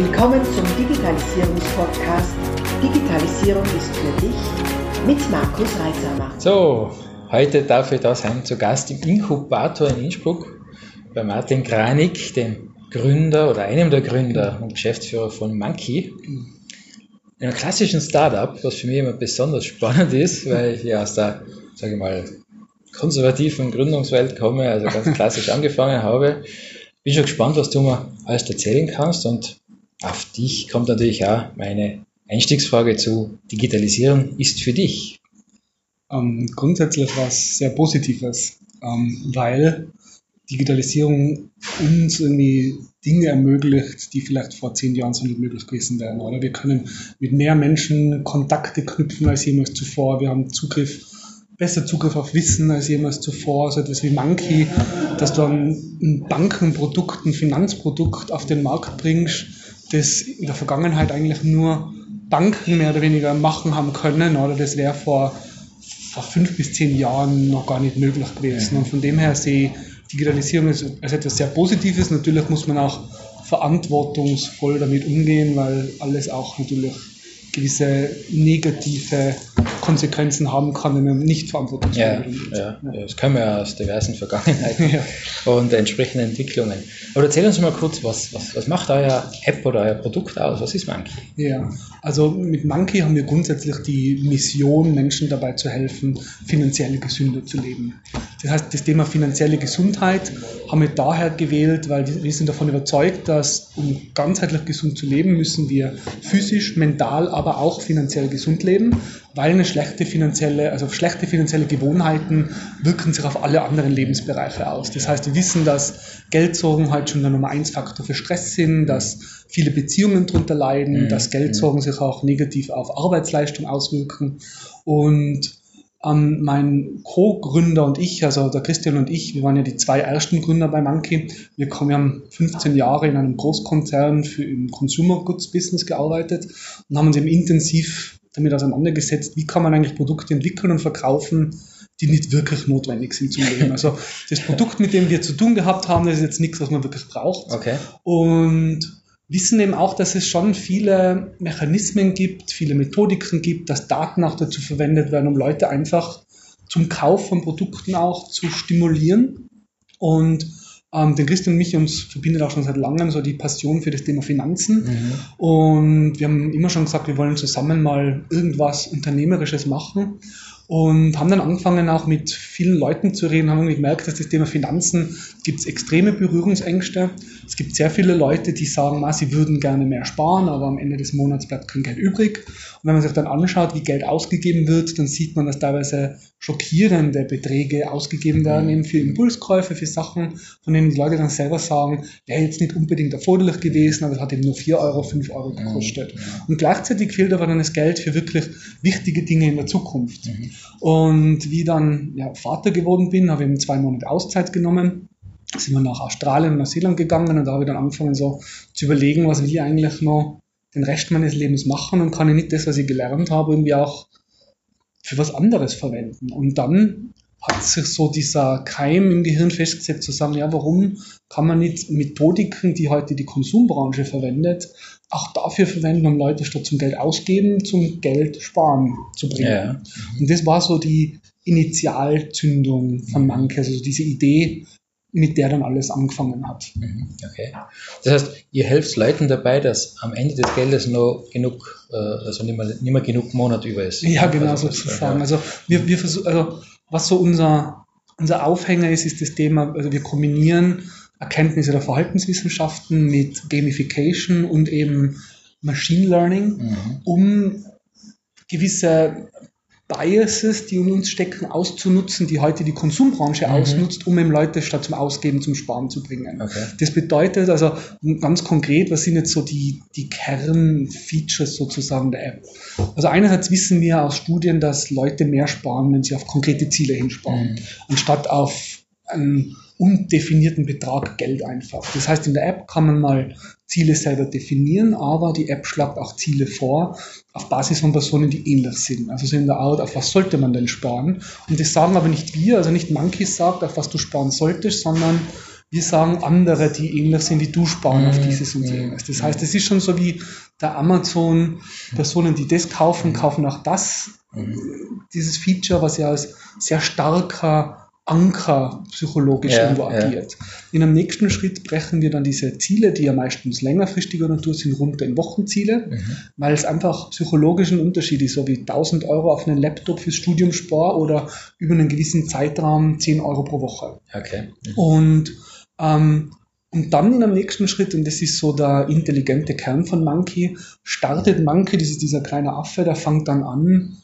Willkommen zum Digitalisierungspodcast Digitalisierung ist für dich mit Markus Reitsamer. So, heute darf ich da sein zu Gast im Inkubator in Innsbruck bei Martin Kranig, dem Gründer oder einem der Gründer und Geschäftsführer von Monkey. Einem klassischen Startup, was für mich immer besonders spannend ist, weil ich ja aus der, sage ich mal, konservativen Gründungswelt komme, also ganz klassisch angefangen habe. Bin schon gespannt, was du mir alles erzählen kannst und auf dich kommt natürlich auch meine Einstiegsfrage zu Digitalisierung ist für dich. Ähm, grundsätzlich was sehr Positives, ähm, weil Digitalisierung uns irgendwie Dinge ermöglicht, die vielleicht vor zehn Jahren so nicht möglich gewesen wären. Oder wir können mit mehr Menschen Kontakte knüpfen als jemals zuvor. Wir haben Zugriff besser Zugriff auf Wissen als jemals zuvor, so etwas wie Monkey, dass du ein Bankenprodukt, ein Finanzprodukt auf den Markt bringst, das in der Vergangenheit eigentlich nur Banken mehr oder weniger machen haben können, oder das wäre vor, vor fünf bis zehn Jahren noch gar nicht möglich gewesen. Und von dem her sehe ich Digitalisierung als, als etwas sehr Positives. Natürlich muss man auch verantwortungsvoll damit umgehen, weil alles auch natürlich gewisse negative Konsequenzen haben kann, wenn man nicht verantwortungsvoll ja, ja, ja, das können wir ja aus diversen Vergangenheiten ja. und entsprechenden Entwicklungen. Aber erzähl uns mal kurz, was, was, was macht euer App oder euer Produkt aus? Was ist Monkey? Ja, also mit Monkey haben wir grundsätzlich die Mission, Menschen dabei zu helfen, finanziell gesünder zu leben. Das heißt, das Thema finanzielle Gesundheit haben wir daher gewählt, weil wir sind davon überzeugt, dass um ganzheitlich gesund zu leben, müssen wir physisch, mental, aber auch finanziell gesund leben weil eine schlechte finanzielle, also schlechte finanzielle Gewohnheiten wirken sich auf alle anderen Lebensbereiche aus. Das heißt, wir wissen, dass Geldsorgen halt schon der Nummer eins Faktor für Stress sind, dass viele Beziehungen darunter leiden, mhm. dass Geldsorgen sich auch negativ auf Arbeitsleistung auswirken und ähm, mein Co-Gründer und ich, also der Christian und ich, wir waren ja die zwei ersten Gründer bei Monkey. Wir, kommen, wir haben 15 Jahre in einem Großkonzern für im Consumer Goods Business gearbeitet und haben uns eben intensiv damit auseinandergesetzt, wie kann man eigentlich Produkte entwickeln und verkaufen, die nicht wirklich notwendig sind zum Leben. Also das Produkt, mit dem wir zu tun gehabt haben, das ist jetzt nichts, was man wirklich braucht. Okay. Und wissen eben auch, dass es schon viele Mechanismen gibt, viele Methodiken gibt, dass Daten auch dazu verwendet werden, um Leute einfach zum Kauf von Produkten auch zu stimulieren. Und ähm, den Christian und mich uns verbindet auch schon seit langem so die Passion für das Thema Finanzen. Mhm. Und wir haben immer schon gesagt, wir wollen zusammen mal irgendwas Unternehmerisches machen und haben dann angefangen auch mit vielen Leuten zu reden, haben gemerkt, dass das Thema Finanzen gibt es extreme Berührungsängste. Es gibt sehr viele Leute, die sagen, na, sie würden gerne mehr sparen, aber am Ende des Monats bleibt kein Geld übrig. Und wenn man sich dann anschaut, wie Geld ausgegeben wird, dann sieht man, dass teilweise schockierende Beträge ausgegeben werden, mhm. eben für Impulskäufe, für Sachen, von denen die Leute dann selber sagen, wäre jetzt nicht unbedingt erforderlich gewesen, aber es hat eben nur 4 Euro, 5 Euro gekostet. Mhm. Und gleichzeitig fehlt aber dann das Geld für wirklich wichtige Dinge in der Zukunft. Mhm. Und wie dann ja, Vater geworden bin, habe ich eben zwei Monate Auszeit genommen sind wir nach Australien und Neuseeland gegangen und da habe ich dann angefangen so zu überlegen, was will ich eigentlich noch den Rest meines Lebens machen und kann ich nicht das, was ich gelernt habe, irgendwie auch für was anderes verwenden. Und dann hat sich so dieser Keim im Gehirn festgesetzt, zu sagen, ja, warum kann man nicht Methodiken, die heute die Konsumbranche verwendet, auch dafür verwenden, um Leute statt zum Geld ausgeben, zum Geld sparen zu bringen. Ja. Und das war so die Initialzündung von Manke, also diese Idee, mit der dann alles angefangen hat. Mhm, okay. Das heißt, ihr helft Leuten dabei, dass am Ende des Geldes noch genug, äh, also nicht mehr, nicht mehr genug Monat über ist. Ja, genau also, sozusagen. Also wir, wir versuchen, also was so unser, unser Aufhänger ist, ist das Thema, also wir kombinieren Erkenntnisse der Verhaltenswissenschaften mit Gamification und eben Machine Learning, mhm. um gewisse Biases, die in uns stecken, auszunutzen, die heute die Konsumbranche mhm. ausnutzt, um eben Leute statt zum Ausgeben zum Sparen zu bringen. Okay. Das bedeutet also ganz konkret, was sind jetzt so die, die Kernfeatures sozusagen der App? Also einerseits wissen wir aus Studien, dass Leute mehr sparen, wenn sie auf konkrete Ziele hinsparen, mhm. anstatt auf einen undefinierten Betrag Geld einfach. Das heißt, in der App kann man mal Ziele selber definieren, aber die App schlagt auch Ziele vor auf Basis von Personen, die ähnlich sind. Also so in der Art, auf was sollte man denn sparen? Und das sagen aber nicht wir, also nicht Monkeys sagt, auf was du sparen solltest, sondern wir sagen andere, die ähnlich sind wie du, sparen auf Mhm. dieses und Mhm. jenes. Das heißt, es ist schon so wie der Amazon, Personen, die das kaufen, kaufen auch das, Mhm. dieses Feature, was ja als sehr starker Anker psychologisch Ja, irgendwo ja. agiert. In einem nächsten Schritt brechen wir dann diese Ziele, die ja meistens längerfristiger Natur sind, runter in Wochenziele, Mhm. weil es einfach psychologisch ein Unterschied ist, so wie 1000 Euro auf einen Laptop fürs Studium spar oder über einen gewissen Zeitraum 10 Euro pro Woche. Okay. Mhm. Und, ähm, und dann in einem nächsten Schritt, und das ist so der intelligente Kern von Monkey, startet Monkey, das ist dieser kleine Affe, der fängt dann an,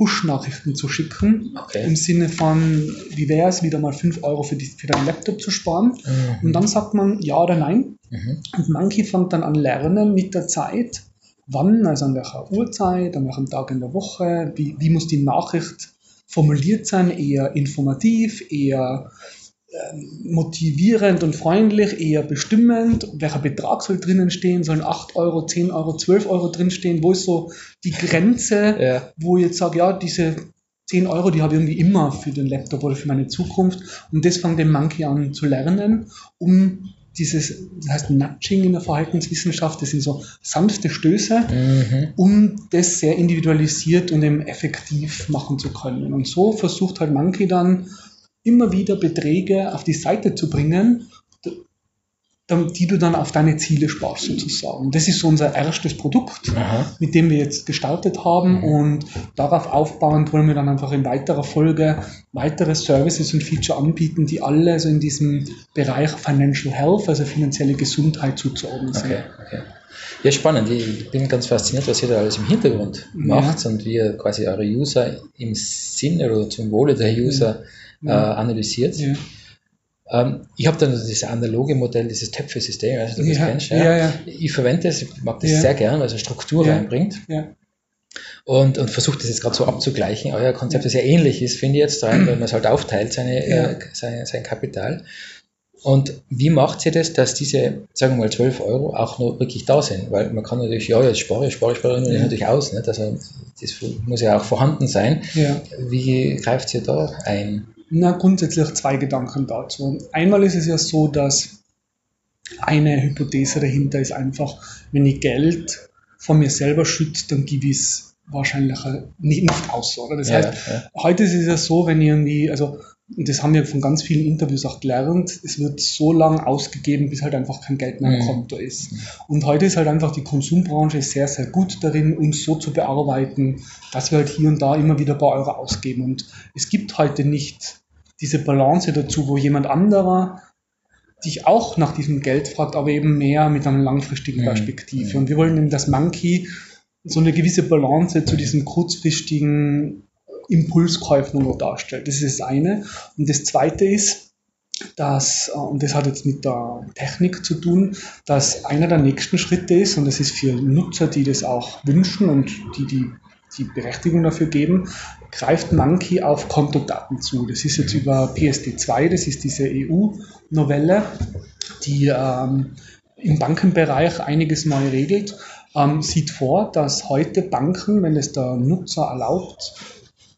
Push-Nachrichten zu schicken. Okay. Im Sinne von, wie wäre es, wieder mal 5 Euro für, die, für deinen Laptop zu sparen. Mhm. Und dann sagt man ja oder nein. Mhm. Und Monkey fängt dann an lernen mit der Zeit, wann, also an welcher Uhrzeit, an welchem Tag in der Woche, wie, wie muss die Nachricht formuliert sein, eher informativ, eher motivierend und freundlich, eher bestimmend, welcher Betrag soll drinnen stehen, sollen 8 Euro, 10 Euro, 12 Euro drinstehen, wo ist so die Grenze, Ja. wo ich jetzt sage, ja, diese 10 Euro, die habe ich irgendwie immer für den Laptop oder für meine Zukunft. Und das fängt den Monkey an zu lernen, um dieses, das heißt Nudging in der Verhaltenswissenschaft, das sind so sanfte Stöße, Mhm. um das sehr individualisiert und eben effektiv machen zu können. Und so versucht halt Monkey dann immer wieder Beträge auf die Seite zu bringen, die du dann auf deine Ziele sparst sozusagen. Das ist so unser erstes Produkt Aha. mit dem wir jetzt gestartet haben Mhm. und darauf aufbauend wollen wir dann einfach in weiterer Folge weitere Services und Feature anbieten, die alle so in diesem Bereich Financial Health, also finanzielle Gesundheit zuzuordnen sind. Okay, okay. Ja, spannend. Ich bin ganz fasziniert, was ihr da alles im Hintergrund Ja. macht und wie ihr quasi eure User im Sinne oder zum Wohle der User Ja. Äh, analysiert. Ja. Ähm, ich habe dann dieses analoge Modell, dieses Töpfe-System, also du das Ja, kennst. ja. Ich verwende es, ich mag das sehr gern, weil es eine Struktur reinbringt und, und versuche das jetzt gerade so abzugleichen. Euer Konzept ist ja ähnlich ist, finde ich jetzt rein, weil man es halt aufteilt, seine, äh, sein, sein Kapital. Und wie macht ihr das, dass diese, sagen wir mal, 12 Euro auch noch wirklich da sind? Weil man kann natürlich, ja, jetzt spare ich, spare ich, spare ich Ja. natürlich aus. Nicht? Also das muss ja auch vorhanden sein. Ja. Wie greift ihr da ein? Na, grundsätzlich zwei Gedanken dazu. Einmal ist es ja so, dass eine Hypothese dahinter ist einfach, wenn ich Geld von mir selber schütze, dann gebe ich es wahrscheinlich nicht, nicht aus. Oder? Das Ja, heißt, ja. heute ist es ja so, wenn irgendwie, also und das haben wir von ganz vielen Interviews auch gelernt, es wird so lang ausgegeben, bis halt einfach kein Geld mehr am Mhm. Konto ist. Und heute ist halt einfach die Konsumbranche sehr, sehr gut darin, uns so zu bearbeiten, dass wir halt hier und da immer wieder ein paar Euro ausgeben. Und es gibt heute nicht diese Balance dazu, wo jemand anderer dich auch nach diesem Geld fragt, aber eben mehr mit einer langfristigen Mhm. Perspektive. Und wir wollen eben, dass Monkey so eine gewisse Balance zu diesen kurzfristigen Impulskäufen nur darstellt. Das ist das eine. Und das zweite ist, dass, äh, und das hat jetzt mit der Technik zu tun, dass einer der nächsten Schritte ist, und das ist für Nutzer, die das auch wünschen und die die, die Berechtigung dafür geben, greift Monkey auf Kontodaten zu. Das ist jetzt über PSD2, das ist diese EU-Novelle, die ähm, im Bankenbereich einiges neu regelt, ähm, sieht vor, dass heute Banken, wenn es der Nutzer erlaubt,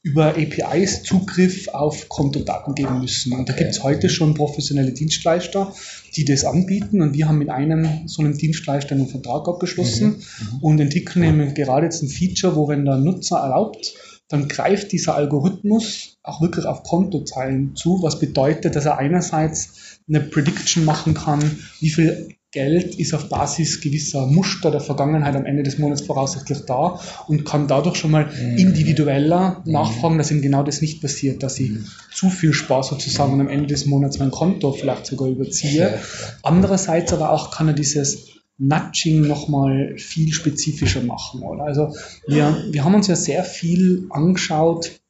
über APIs Zugriff auf Kontodaten geben müssen. Und da gibt es heute schon professionelle Dienstleister, die das anbieten. Und wir haben mit einem so einem Dienstleister einen Vertrag abgeschlossen und entwickeln eben gerade jetzt ein Feature, wo wenn der Nutzer erlaubt, dann greift dieser Algorithmus auch wirklich auf Kontozeilen zu, was bedeutet, dass er einerseits eine Prediction machen kann, wie viel Geld ist auf Basis gewisser Muster der Vergangenheit am Ende des Monats voraussichtlich da und kann dadurch schon mal Mhm. individueller nachfragen, dass ihm genau das nicht passiert, dass ich Mhm. zu viel Spaß sozusagen am Ende des Monats mein Konto vielleicht sogar überziehe. Andererseits aber auch kann er dieses Nudging nochmal viel spezifischer machen. Oder? Also wir, wir haben uns ja sehr viel angeschaut,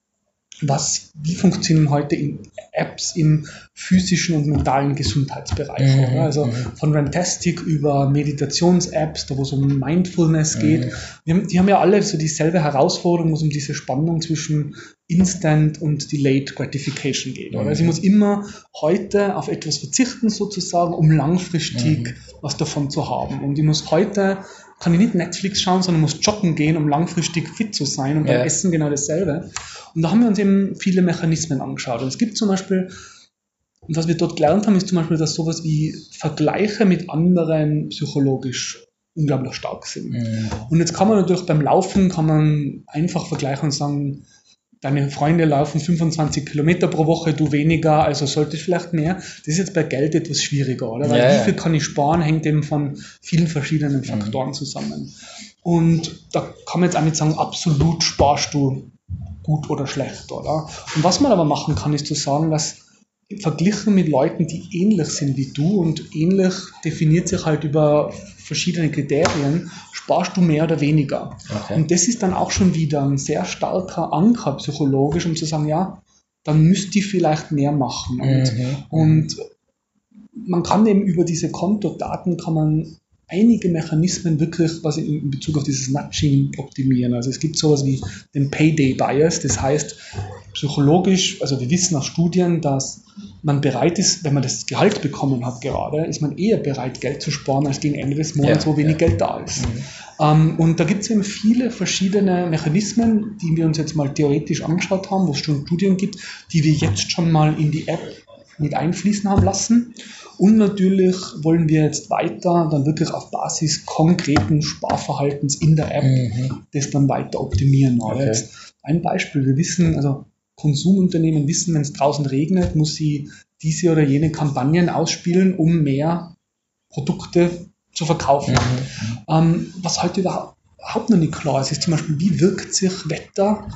was, wie funktionieren heute in Apps im physischen und mentalen Gesundheitsbereich. Mhm? Also mhm. von Rantastic über Meditations-Apps, da wo es um Mindfulness geht. Mhm. Die, haben, die haben ja alle so dieselbe Herausforderung, wo es um diese Spannung zwischen Instant und Delayed Gratification geht. Oder? Mhm. Also ich muss immer heute auf etwas verzichten sozusagen, um langfristig Mhm. was davon zu haben. Und ich muss heute, kann ich nicht Netflix schauen, sondern muss joggen gehen, um langfristig fit zu sein und beim Ja. Essen genau dasselbe. Und da haben wir uns eben viele Mechanismen angeschaut. Und es gibt zum Beispiel Und was wir dort gelernt haben, ist zum Beispiel, dass sowas wie Vergleiche mit anderen psychologisch unglaublich stark sind. Mhm. Und jetzt kann man natürlich beim Laufen kann man einfach vergleichen und sagen, deine Freunde laufen 25 Kilometer pro Woche, du weniger, also solltest vielleicht mehr. Das ist jetzt bei Geld etwas schwieriger, oder? Weil Ja, wie viel kann ich sparen, hängt eben von vielen verschiedenen Faktoren zusammen. Und da kann man jetzt auch nicht sagen, absolut sparst du gut oder schlecht, oder? Und was man aber machen kann, ist zu sagen, dass verglichen mit Leuten, die ähnlich sind wie du und ähnlich definiert sich halt über verschiedene Kriterien, sparst du mehr oder weniger. Okay. Und das ist dann auch schon wieder ein sehr starker Anker psychologisch, um zu sagen, ja, dann müsst ihr vielleicht mehr machen. Und, Mhm. und man kann eben über diese Kontodaten kann man einige Mechanismen wirklich was in, in Bezug auf dieses Nudging optimieren. Also es gibt sowas wie den Payday Bias, das heißt psychologisch, also wir wissen aus Studien, dass man bereit ist, wenn man das Gehalt bekommen hat gerade, ist man eher bereit, Geld zu sparen, als gegen Ende des Monats, Ja, wo wenig ja. Geld da ist. Ähm, und da gibt es eben viele verschiedene Mechanismen, die wir uns jetzt mal theoretisch angeschaut haben, wo es schon Studien gibt, die wir jetzt schon mal in die App mit einfließen haben lassen. Und natürlich wollen wir jetzt weiter dann wirklich auf Basis konkreten Sparverhaltens in der App Mhm. das dann weiter optimieren. Okay. ein Beispiel, wir wissen, also Konsumunternehmen wissen, wenn es draußen regnet, muss sie diese oder jene Kampagnen ausspielen, um mehr Produkte zu verkaufen. Mhm. Ähm, was heute überhaupt noch nicht klar ist, ist zum Beispiel, wie wirkt sich Wetter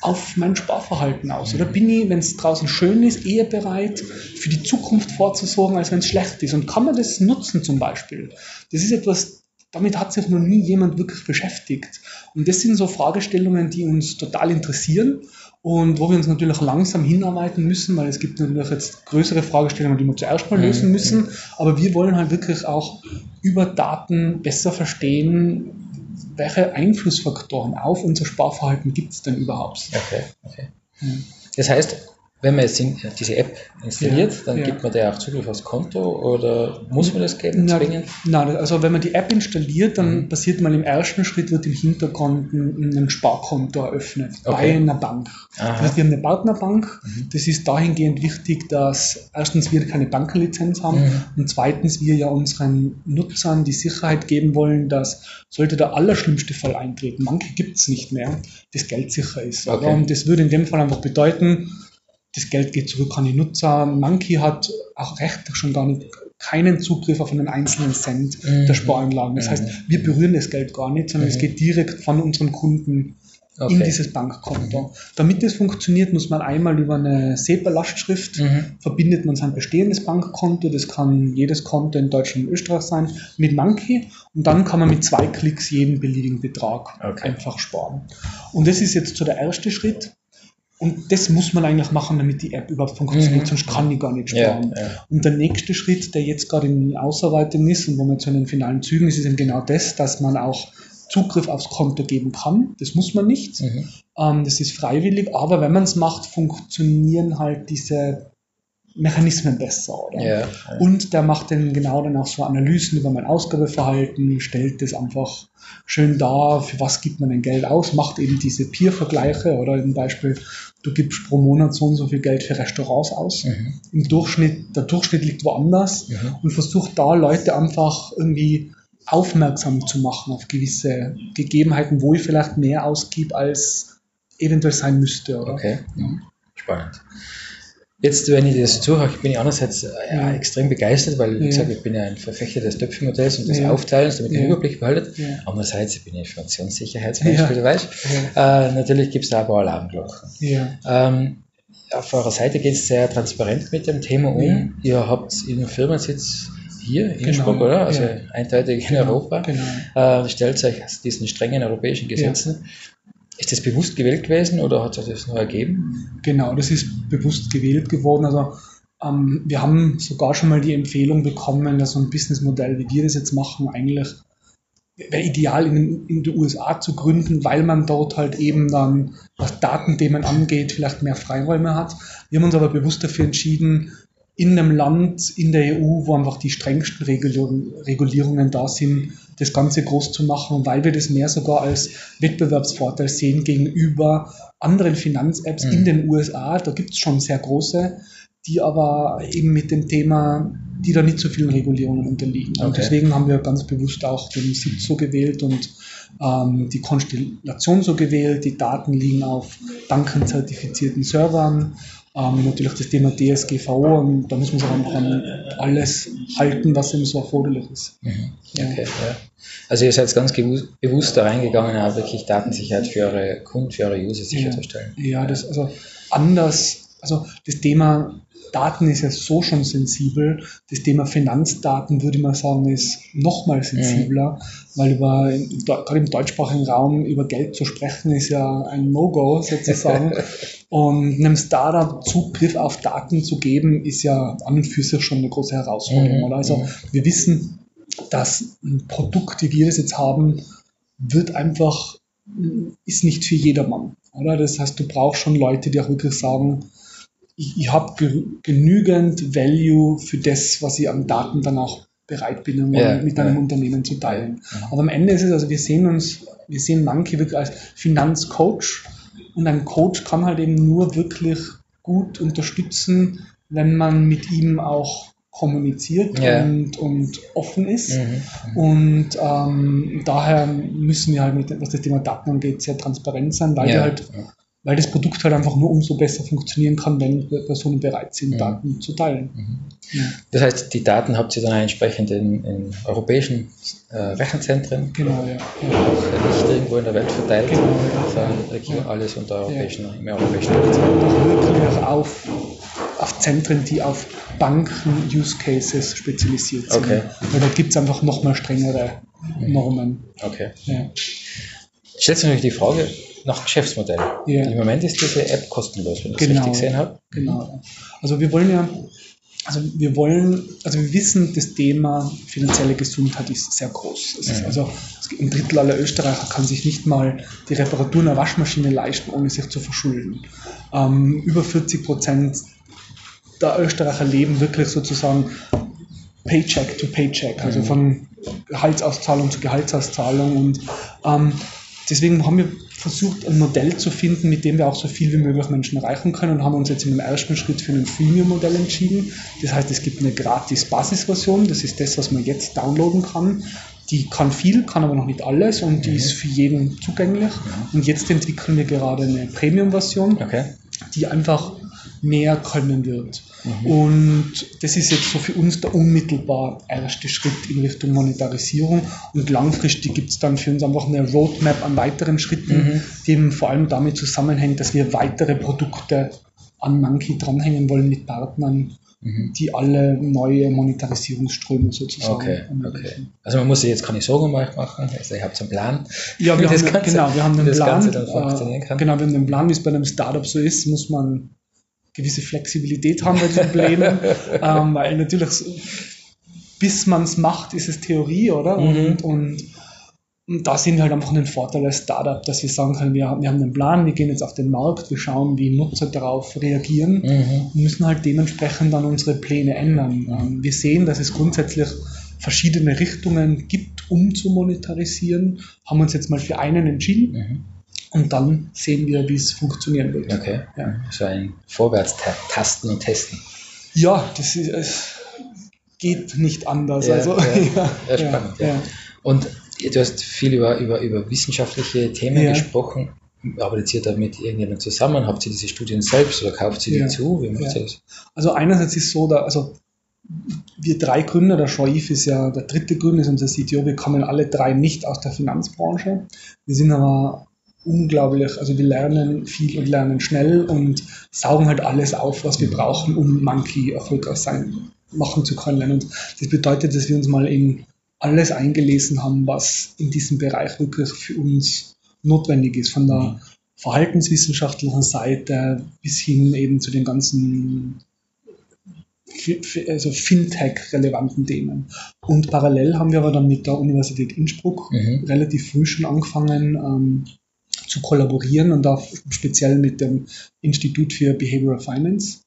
auf mein Sparverhalten aus? Oder bin ich, wenn es draußen schön ist, eher bereit, für die Zukunft vorzusorgen, als wenn es schlecht ist? Und kann man das nutzen zum Beispiel? Das ist etwas, damit hat sich noch nie jemand wirklich beschäftigt. Und das sind so Fragestellungen, die uns total interessieren und wo wir uns natürlich langsam hinarbeiten müssen, weil es gibt natürlich jetzt größere Fragestellungen, die wir zuerst mal Mhm. lösen müssen. Aber wir wollen halt wirklich auch über Daten besser verstehen, welche Einflussfaktoren auf unser Sparverhalten gibt es denn überhaupt. Okay, okay. Das heißt, wenn man jetzt in, diese App installiert, Ja, dann ja. gibt man der auch Zugriff aufs Konto oder muss man das geben, Na, zwingend? Nein, also wenn man die App installiert, dann Mhm. passiert mal im ersten Schritt, wird im Hintergrund ein, ein Sparkonto eröffnet bei Okay. einer Bank. Aha. Das heißt, wir haben eine Partnerbank. Mhm. Das ist dahingehend wichtig, dass erstens wir keine Bankenlizenz haben Mhm. und zweitens wir ja unseren Nutzern die Sicherheit geben wollen, dass sollte der allerschlimmste Fall eintreten, manche gibt es nicht mehr, das Geld sicher ist. Okay. Und das würde in dem Fall einfach bedeuten, das Geld geht zurück an die Nutzer. Monkey hat auch rechtlich schon gar nicht keinen Zugriff auf einen einzelnen Cent Mhm. der Sparanlagen. Das Mhm. heißt, wir berühren das Geld gar nicht, sondern Mhm. es geht direkt von unseren Kunden in Okay. dieses Bankkonto. Damit das funktioniert, muss man einmal über eine SEPA-Lastschrift Mhm. verbindet man sein bestehendes Bankkonto, das kann jedes Konto in Deutschland und Österreich sein, mit Monkey und dann kann man mit zwei Klicks jeden beliebigen Betrag Okay. einfach sparen. Und das ist jetzt so der erste Schritt. Und das muss man eigentlich machen, damit die App überhaupt funktioniert, Mhm. sonst kann ich gar nicht Ja, sparen. ja. Und der nächste Schritt, der jetzt gerade in Ausarbeitung ist und wo man zu den finalen Zügen ist, ist eben genau das, dass man auch Zugriff aufs Konto geben kann. Das muss man nicht. Mhm. Ähm, das ist freiwillig, aber wenn man es macht, funktionieren halt diese Mechanismen besser, oder? Ja, ja. Und der macht dann genau dann auch so Analysen über mein Ausgabeverhalten, stellt das einfach schön dar, für was gibt man denn Geld aus, macht eben diese Peer-Vergleiche oder zum Beispiel, du gibst pro Monat so und so viel Geld für Restaurants aus. Mhm. Im Durchschnitt, der Durchschnitt liegt woanders Mhm. und versucht da Leute einfach irgendwie aufmerksam zu machen auf gewisse Gegebenheiten, wo ich vielleicht mehr ausgib, als eventuell sein müsste, oder? Okay, spannend. Jetzt, wenn ich das zuhöre, bin ich einerseits äh, ja, Ja. extrem begeistert, weil, wie Ja. gesagt, ich bin ja ein Verfechter des Töpfchenmodells und des Ja. Aufteilens, damit ihr den Ja. Überblick behaltet. Ja. Andererseits bin ich Informationssicherheitsmensch, wie du weißt. Ja. Äh, natürlich gibt es da ein paar Alarmglocken. Ja. Ähm, auf eurer Seite geht es sehr transparent mit dem Thema um. Ja. Ihr habt Ihren Firmensitz hier in Genau, Innsbruck, oder? Also ja. eindeutig in Europa. Genau. Äh, stellt euch diesen strengen europäischen Gesetzen. Ist das bewusst gewählt gewesen oder hat sich das nur ergeben? Genau, das ist bewusst gewählt geworden. Also ähm, wir haben sogar schon mal die Empfehlung bekommen, dass so ein Businessmodell, wie wir das jetzt machen, eigentlich wäre ideal in, in den USA zu gründen, weil man dort halt eben dann, was Datenthemen angeht, vielleicht mehr Freiräume hat. Wir haben uns aber bewusst dafür entschieden, in einem Land, in der EU, wo einfach die strengsten Regulierungen, da sind, das Ganze groß zu machen, weil wir das mehr sogar als Wettbewerbsvorteil sehen gegenüber anderen Finanz-Apps Mhm. in den USA. Da gibt es schon sehr große, die aber eben mit dem Thema, die da nicht so vielen Regulierungen unterliegen. Und Okay. deswegen haben wir ganz bewusst auch den Sitz so gewählt und ähm, die Konstellation so gewählt. Die Daten liegen auf bankenzertifizierten Servern. Ähm, natürlich das Thema DSGVO und da muss man sich einfach an alles halten, was eben so erforderlich ist. Mhm. Okay, ja. Also ihr seid ganz bewusst da reingegangen, auch wirklich Datensicherheit für eure Kunden, für eure User sicherzustellen. Ja, das also anders, also das Thema Daten ist ja so schon sensibel. Das Thema Finanzdaten würde mal sagen, ist noch mal sensibler, weil über gerade im deutschsprachigen Raum über Geld zu sprechen ist ja ein No-Go sozusagen. und einem Startup Zugriff auf Daten zu geben, ist ja an und für sich schon eine große Herausforderung. Mhm, Oder? Also mhm. wir wissen, dass ein Produkt, wie wir das jetzt haben, wird einfach, ist nicht für jedermann. Oder? Das heißt, du brauchst schon Leute, die auch wirklich sagen, ich, ich habe ge genügend Value für das, was ich an Daten dann auch bereit bin, um Ja, mit einem ja. Unternehmen zu teilen. Ja. Aber am Ende ist es, also wir sehen uns, wir sehen Monkey wirklich als Finanzcoach und ein Coach kann halt eben nur wirklich gut unterstützen, wenn man mit ihm auch kommuniziert und, und offen ist. Mhm. Und ähm, daher müssen wir halt, mit, was das Thema Daten angeht, sehr transparent sein, weil, wir halt, weil das Produkt halt einfach nur umso besser funktionieren kann, wenn Personen bereit sind, Mhm. Daten zu teilen. Mhm. Ja. Das heißt, die Daten habt ihr dann entsprechend in, in europäischen äh, Rechenzentren, Genau, ja. ja. auch nicht irgendwo in der Welt verteilt, Genau, ja. sondern Ja. Ja. alles unter europäischen, im europäischen Rechenzentrum. Auch auf, auf Zentren, die auf Banken-Use-Cases spezialisiert sind. Okay. Weil da gibt es einfach nochmal strengere Normen. Okay. Ja. Stellt sich natürlich die Frage nach Geschäftsmodell. Ja. Im Moment ist diese App kostenlos, wenn ich das Genau. richtig gesehen habe. Genau. Also wir wollen ja, also wir wollen, also wir wissen, das Thema finanzielle Gesundheit ist sehr groß. Es ist Mhm. also ein Drittel aller Österreicher kann sich nicht mal die Reparatur einer Waschmaschine leisten, ohne sich zu verschulden. Ähm, über 40 Prozent der Österreicher leben wirklich sozusagen Paycheck to Paycheck, also Mhm. von Gehaltsauszahlung zu Gehaltsauszahlung. Und ähm, deswegen haben wir versucht, ein Modell zu finden, mit dem wir auch so viel wie möglich Menschen erreichen können und haben uns jetzt in dem ersten Schritt für ein Freemium-Modell entschieden. Das heißt, es gibt eine gratis Basisversion, das ist das, was man jetzt downloaden kann. Die kann viel, kann aber noch nicht alles und die Mhm. ist für jeden zugänglich. Und jetzt entwickeln wir gerade eine Premium-Version Okay. die einfach mehr können wird. Mhm. Und das ist jetzt so für uns der unmittelbar erste Schritt in Richtung Monetarisierung. Und langfristig gibt es dann für uns einfach eine Roadmap an weiteren Schritten, Mhm. die eben vor allem damit zusammenhängt, dass wir weitere Produkte an Monkey dranhängen wollen mit Partnern, Mhm. die alle neue Monetarisierungsströme sozusagen Okay, okay. Also man muss sich jetzt keine Sorgen euch machen. Also ihr habt einen Plan. Ja, wir haben, Ganze- genau, wir haben das Plan. Ganze dann funktionieren Äh, kann. genau, wir haben den Plan, wie es bei einem Startup so ist, muss man gewisse Flexibilität haben bei diesen Plänen, ähm, weil natürlich, bis man es macht, ist es Theorie, oder? Mhm. Und, und, und da sind wir halt einfach einen Vorteil als Startup, dass wir sagen können, wir, haben- wir haben einen Plan, wir gehen jetzt auf den Markt, wir schauen, wie Nutzer darauf reagieren Mhm. und müssen halt dementsprechend dann unsere Pläne ändern. Ähm, wir sehen, dass es grundsätzlich verschiedene Richtungen gibt, um zu monetarisieren, haben uns jetzt mal für einen entschieden Mhm. Und dann sehen wir, wie es funktionieren wird. Okay. Ja. So ein Vorwärtstasten und Testen. Ja, das ist, es geht nicht anders. Ja, also, ja. ja, spannend, ja. Und du hast viel über, über, über wissenschaftliche Themen gesprochen. Arbeitet ihr da mit irgendjemandem zusammen? Habt ihr diese Studien selbst oder kauft ihr die zu? Wie macht ihr das? Also einerseits ist so, da, also wir drei Gründer, der Shoaif ist ja der dritte Gründer, ist unser CTO, wir kommen alle drei nicht aus der Finanzbranche. Wir sind aber unglaublich, also wir lernen viel und lernen schnell und saugen halt alles auf, was wir brauchen, um Monkey erfolgreich sein, machen zu können. Und das bedeutet, dass wir uns mal in alles eingelesen haben, was in diesem Bereich wirklich für uns notwendig ist, von der verhaltenswissenschaftlichen Seite bis hin eben zu den ganzen also Fintech-relevanten Themen. Und parallel haben wir aber dann mit der Universität Innsbruck Mhm. relativ früh schon angefangen ähm, zu kollaborieren und auch speziell mit dem Institut für Behavioral Finance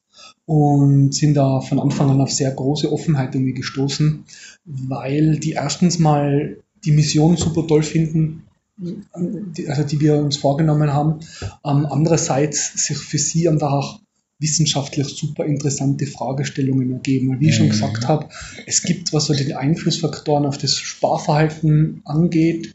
und sind da von Anfang an auf sehr große Offenheit irgendwie gestoßen, weil die erstens mal die Mission super toll finden, die, also die wir uns vorgenommen haben, ähm, andererseits sich für sie einfach auch wissenschaftlich super interessante Fragestellungen ergeben. Und wie ich schon Mhm. gesagt habe, es gibt, was so den Einflussfaktoren auf das Sparverhalten angeht,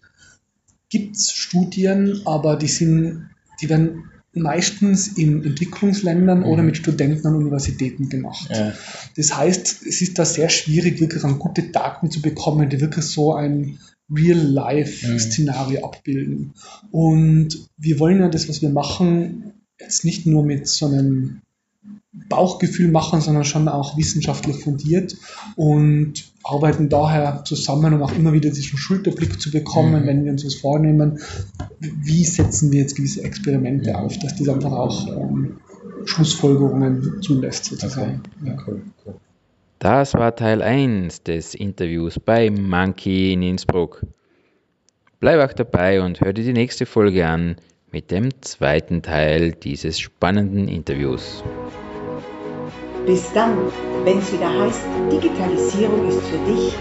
gibt es Studien, aber die sind, die werden meistens in Entwicklungsländern oder mit Studenten an Universitäten gemacht. Ja. Das heißt, es ist da sehr schwierig, wirklich an gute Daten zu bekommen, die wirklich so ein Real-Life-Szenario abbilden. Und wir wollen ja das, was wir machen, jetzt nicht nur mit so einem Bauchgefühl machen, sondern schon auch wissenschaftlich fundiert und arbeiten daher zusammen, um auch immer wieder diesen Schulterblick zu bekommen, Mhm. wenn wir uns was vornehmen, wie setzen wir jetzt gewisse Experimente auf, dass das einfach auch ähm, Schlussfolgerungen zulässt sozusagen. Okay. Ja, cool, cool. Das war Teil 1 des Interviews bei Monkey in Innsbruck. Bleib auch dabei und hör dir die nächste Folge an mit dem zweiten Teil dieses spannenden Interviews. Bis dann, wenn es wieder heißt, Digitalisierung ist für dich.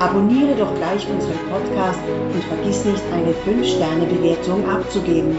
Abonniere doch gleich unseren Podcast und vergiss nicht, eine 5-Sterne-Bewertung abzugeben.